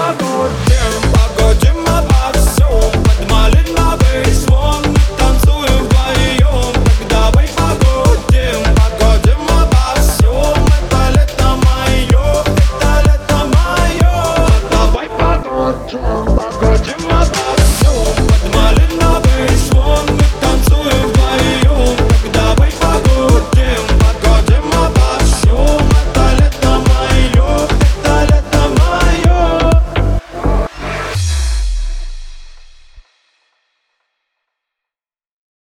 amor.